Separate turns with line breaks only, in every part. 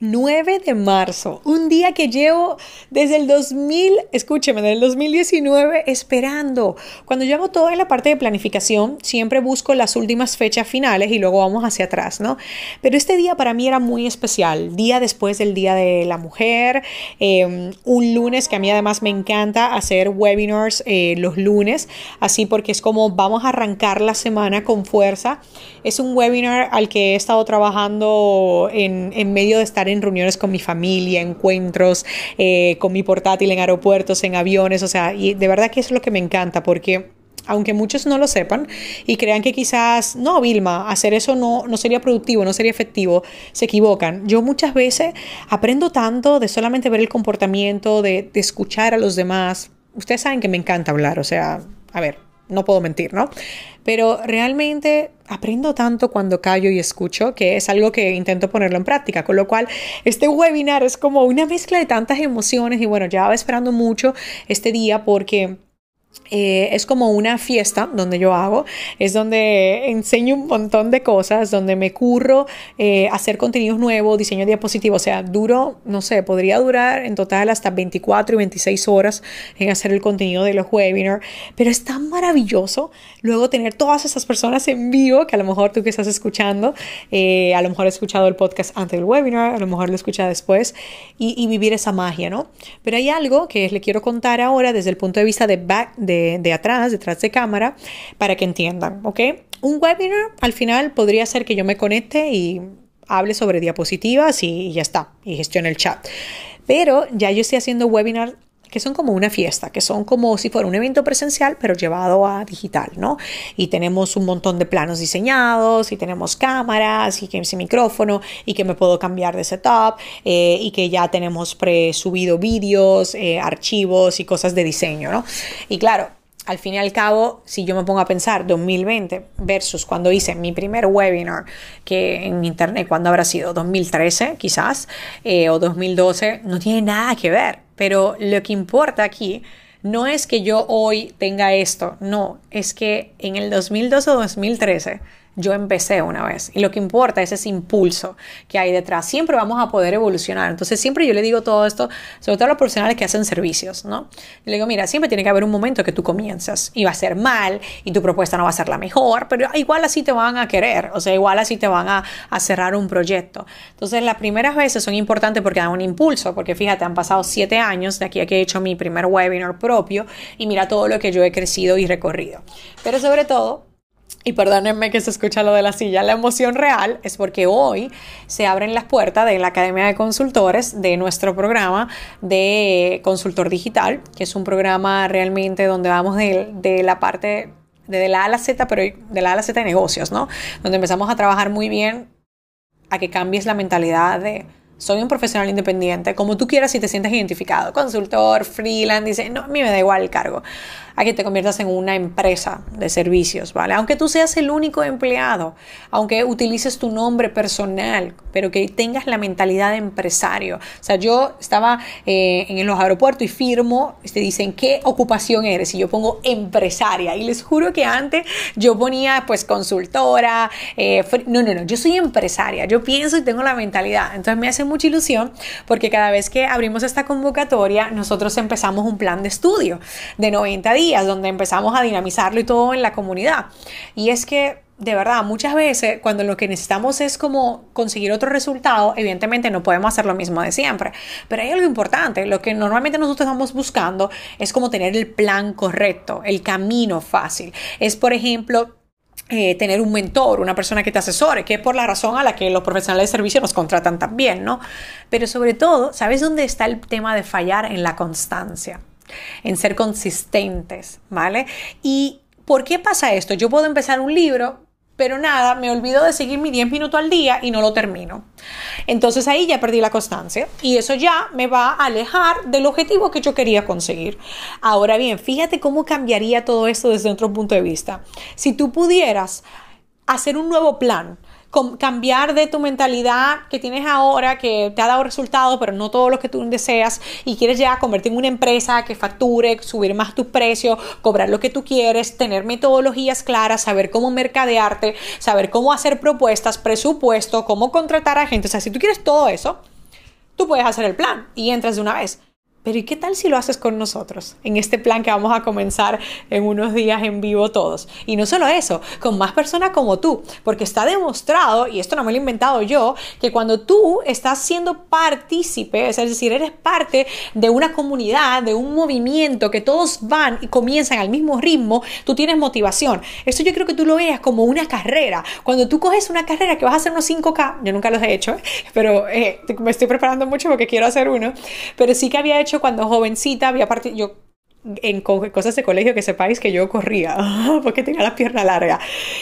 9 de marzo, un día que llevo desde el 2000, escúcheme, desde el 2019 esperando. Cuando yo hago toda la parte de planificación, siempre busco las últimas fechas finales y luego vamos hacia atrás, ¿no? Pero este día para mí era muy especial, día después del Día de la Mujer, em, un lunes que a mí además me encanta hacer webinars eh, los lunes, así porque es como vamos a arrancar la semana con fuerza. Es un webinar al que he estado trabajando en, en medio de estar en reuniones con mi familia, encuentros eh, con mi portátil en aeropuertos, en aviones, o sea, y de verdad que eso es lo que me encanta porque aunque muchos no lo sepan y crean que quizás, no, Vilma, hacer eso no, no sería productivo, no sería efectivo, se equivocan. Yo muchas veces aprendo tanto de solamente ver el comportamiento, de, de escuchar a los demás. Ustedes saben que me encanta hablar, o sea, a ver, no puedo mentir, ¿no? Pero realmente aprendo tanto cuando callo y escucho que es algo que intento ponerlo en práctica, con lo cual este webinar es como una mezcla de tantas emociones y bueno, ya va esperando mucho este día porque eh, es como una fiesta donde yo hago, es donde enseño un montón de cosas, donde me curro eh, hacer contenidos nuevos, diseño diapositivos, o sea, duro, no sé, podría durar en total hasta 24 y 26 horas en hacer el contenido de los webinars, pero es tan maravilloso luego tener todas esas personas en vivo, que a lo mejor tú que estás escuchando, eh, a lo mejor he escuchado el podcast antes del webinar, a lo mejor lo escucha después, y, vivir esa magia, ¿no? Pero hay algo que le quiero contar ahora desde el punto de vista de back, de atrás, detrás de cámara, para que entiendan, ¿ok? Un webinar al final podría ser que yo me conecte y hable sobre diapositivas y, ya está, y gestione el chat. Pero ya yo estoy haciendo webinar que son como una fiesta, que son como si fuera un evento presencial, pero llevado a digital, ¿no? Y tenemos un montón de planos diseñados, y tenemos cámaras, y que ese micrófono, y que me puedo cambiar de setup, eh, y que ya tenemos pre-subido vídeos, eh, archivos y cosas de diseño, ¿no? Y claro, al fin y al cabo, si yo me pongo a pensar 2020 versus cuando hice mi primer webinar, que en internet, cuando habrá sido 2013 quizás, eh, o 2012, no tiene nada que ver. Pero lo que importa aquí no es que yo hoy tenga esto, no, es que en el 2012 o 2013 yo empecé una vez. Y lo que importa es ese impulso que hay detrás. Siempre vamos a poder evolucionar. Entonces, siempre yo le digo todo esto, sobre todo a los profesionales que hacen servicios, ¿no? Le digo, mira, siempre tiene que haber un momento que tú comienzas y va a ser mal y tu propuesta no va a ser la mejor, pero igual así te van a querer, o sea, igual así te van a, a cerrar un proyecto. Entonces, las primeras veces son importantes porque dan un impulso, porque fíjate, han pasado siete años de aquí a que he hecho mi primer webinar propio y mira todo lo que yo he crecido y recorrido. Pero sobre todo, y perdónenme que se escucha lo de la silla, la emoción real es porque hoy se abren las puertas de la Academia de Consultores de nuestro programa de Consultor Digital, que es un programa realmente donde vamos de, de la parte de la A a la Z, pero de la A a la Z de negocios, ¿no? Donde empezamos a trabajar muy bien a que cambies la mentalidad de soy un profesional independiente, como tú quieras si te sientes identificado, consultor, freelance, dice, no, a mí me da igual el cargo a que te conviertas en una empresa de servicios, ¿vale? Aunque tú seas el único empleado, aunque utilices tu nombre personal, pero que tengas la mentalidad de empresario. O sea, yo estaba eh, en los aeropuertos y firmo, te dicen, ¿qué ocupación eres? Y yo pongo empresaria. Y les juro que antes yo ponía pues consultora, eh, no, no, no, yo soy empresaria, yo pienso y tengo la mentalidad. Entonces me hace mucha ilusión porque cada vez que abrimos esta convocatoria, nosotros empezamos un plan de estudio de 90 días donde empezamos a dinamizarlo y todo en la comunidad. Y es que de verdad, muchas veces cuando lo que necesitamos es como conseguir otro resultado, evidentemente no podemos hacer lo mismo de siempre. Pero hay algo importante, lo que normalmente nosotros estamos buscando es como tener el plan correcto, el camino fácil. Es, por ejemplo, eh, tener un mentor, una persona que te asesore, que es por la razón a la que los profesionales de servicio nos contratan también, ¿no? Pero sobre todo, ¿sabes dónde está el tema de fallar? En la constancia en ser consistentes, ¿vale? ¿Y por qué pasa esto? Yo puedo empezar un libro pero nada, me olvido de seguir mi 10 minutos al día y no lo termino. Entonces ahí ya perdí la constancia y eso ya me va a alejar del objetivo que yo quería conseguir. Ahora bien, fíjate cómo cambiaría todo esto desde otro punto de vista. Si tú pudieras hacer un nuevo plan, cambiar de tu mentalidad que tienes ahora, que te ha dado resultados, pero no todo lo que tú deseas, y quieres ya convertir en una empresa que facture, subir más tu precio, cobrar lo que tú quieres, tener metodologías claras, saber cómo mercadearte, saber cómo hacer propuestas, presupuesto, cómo contratar a gente. O sea, si tú quieres todo eso, tú puedes hacer el plan y entras de una vez. Pero ¿y qué tal si lo haces con nosotros? En este plan que vamos a comenzar en unos días en vivo todos. Y no solo eso, con más personas como tú, porque está demostrado, y esto no me lo he inventado yo, que cuando tú estás siendo partícipe, es decir, eres parte de una comunidad, de un movimiento, que todos van y comienzan al mismo ritmo, tú tienes motivación. Esto yo creo que tú lo veas como una carrera. Cuando tú coges una carrera que vas a hacer unos 5K, yo nunca los he hecho, pero eh, me estoy preparando mucho porque quiero hacer uno, pero sí que había hecho cuando jovencita había partido, yo en cosas de colegio que sepáis que yo corría porque tenía la pierna larga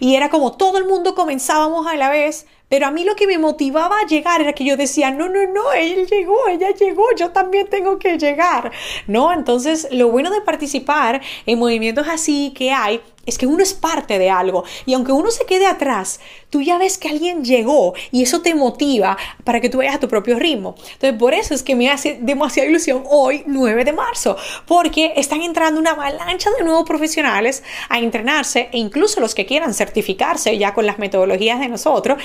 y era como todo el mundo comenzábamos a la vez pero a mí lo que me motivaba a llegar era que yo decía, no, no, no, él llegó, ella llegó, yo también tengo que llegar, ¿no? Entonces, lo bueno de participar en movimientos así que hay es que uno es parte de algo y aunque uno se quede atrás, tú ya ves que alguien llegó y eso te motiva para que tú vayas a tu propio ritmo. Entonces, por eso es que me hace demasiada ilusión hoy, 9 de marzo, porque están entrando una avalancha de nuevos profesionales a entrenarse e incluso los que quieran certificarse ya con las metodologías de nosotros,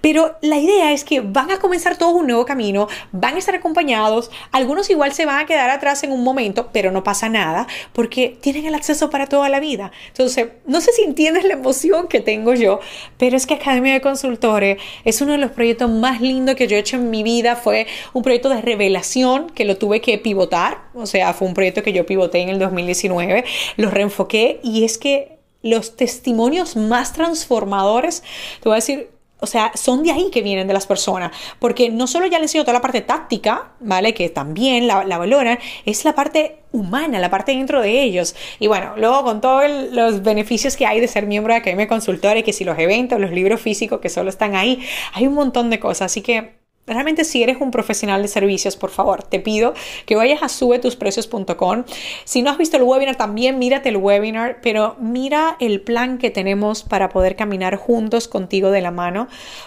pero la idea es que van a comenzar todo un nuevo camino, van a estar acompañados, algunos igual se van a quedar atrás en un momento, pero no pasa nada porque tienen el acceso para toda la vida. Entonces, no sé si entiendes la emoción que tengo yo, pero es que Academia de Consultores es uno de los proyectos más lindos que yo he hecho en mi vida. Fue un proyecto de revelación que lo tuve que pivotar, o sea, fue un proyecto que yo pivoté en el 2019, lo reenfoqué y es que los testimonios más transformadores, te voy a decir, o sea, son de ahí que vienen de las personas, porque no solo ya les enseño toda la parte táctica, ¿vale? Que también la, valoran, es la parte humana, la parte dentro de ellos. Y bueno, luego con todos los beneficios que hay de ser miembro de Academia Consultora, que si los eventos, los libros físicos que solo están ahí, hay un montón de cosas. Así que Realmente si eres un profesional de servicios, por favor, te pido que vayas a subetusprecios.com. Si no has visto el webinar, también mírate el webinar, pero mira el plan que tenemos para poder caminar juntos contigo de la mano,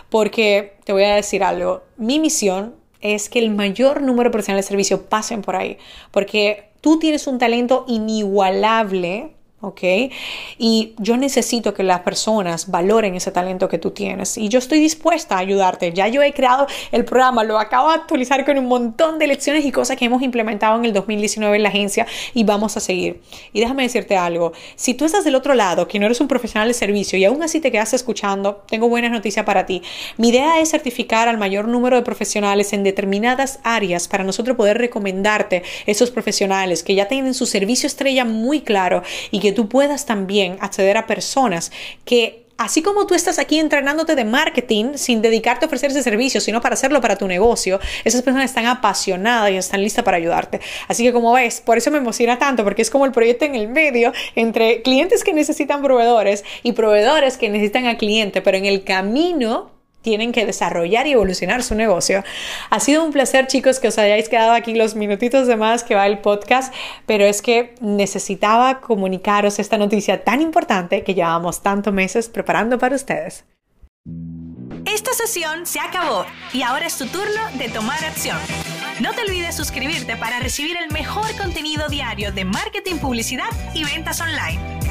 porque te voy a decir algo, mi misión es que el mayor número de profesionales de servicio pasen por ahí, porque tú tienes un talento inigualable ¿ok? Y yo necesito que las personas valoren ese talento que tú tienes y yo estoy dispuesta a ayudarte. Ya yo he creado el programa, lo acabo de actualizar con un montón de lecciones y cosas que hemos implementado en el 2019 en la agencia y vamos a seguir. Y déjame decirte algo, si tú estás del otro lado, que no eres un profesional de servicio y aún así te quedas escuchando, tengo buenas noticias para ti. Mi idea es certificar al mayor número de profesionales en determinadas áreas para nosotros poder recomendarte esos profesionales que ya tienen su servicio estrella muy claro y que tú puedas también acceder a personas que así como tú estás aquí entrenándote de marketing sin dedicarte a ofrecer ese servicio, sino para hacerlo para tu negocio, esas personas están apasionadas y están listas para ayudarte. Así que como ves, por eso me emociona tanto, porque es como el proyecto en el medio entre clientes que necesitan proveedores y proveedores que necesitan a cliente, pero en el camino tienen que desarrollar y evolucionar su negocio. Ha sido un placer, chicos, que os hayáis quedado aquí los minutitos de más que va el podcast, pero es que necesitaba comunicaros esta noticia tan importante que llevamos tantos meses preparando para ustedes.
Esta sesión se acabó y ahora es tu turno de tomar acción. No te olvides suscribirte para recibir el mejor contenido diario de marketing, publicidad y ventas online.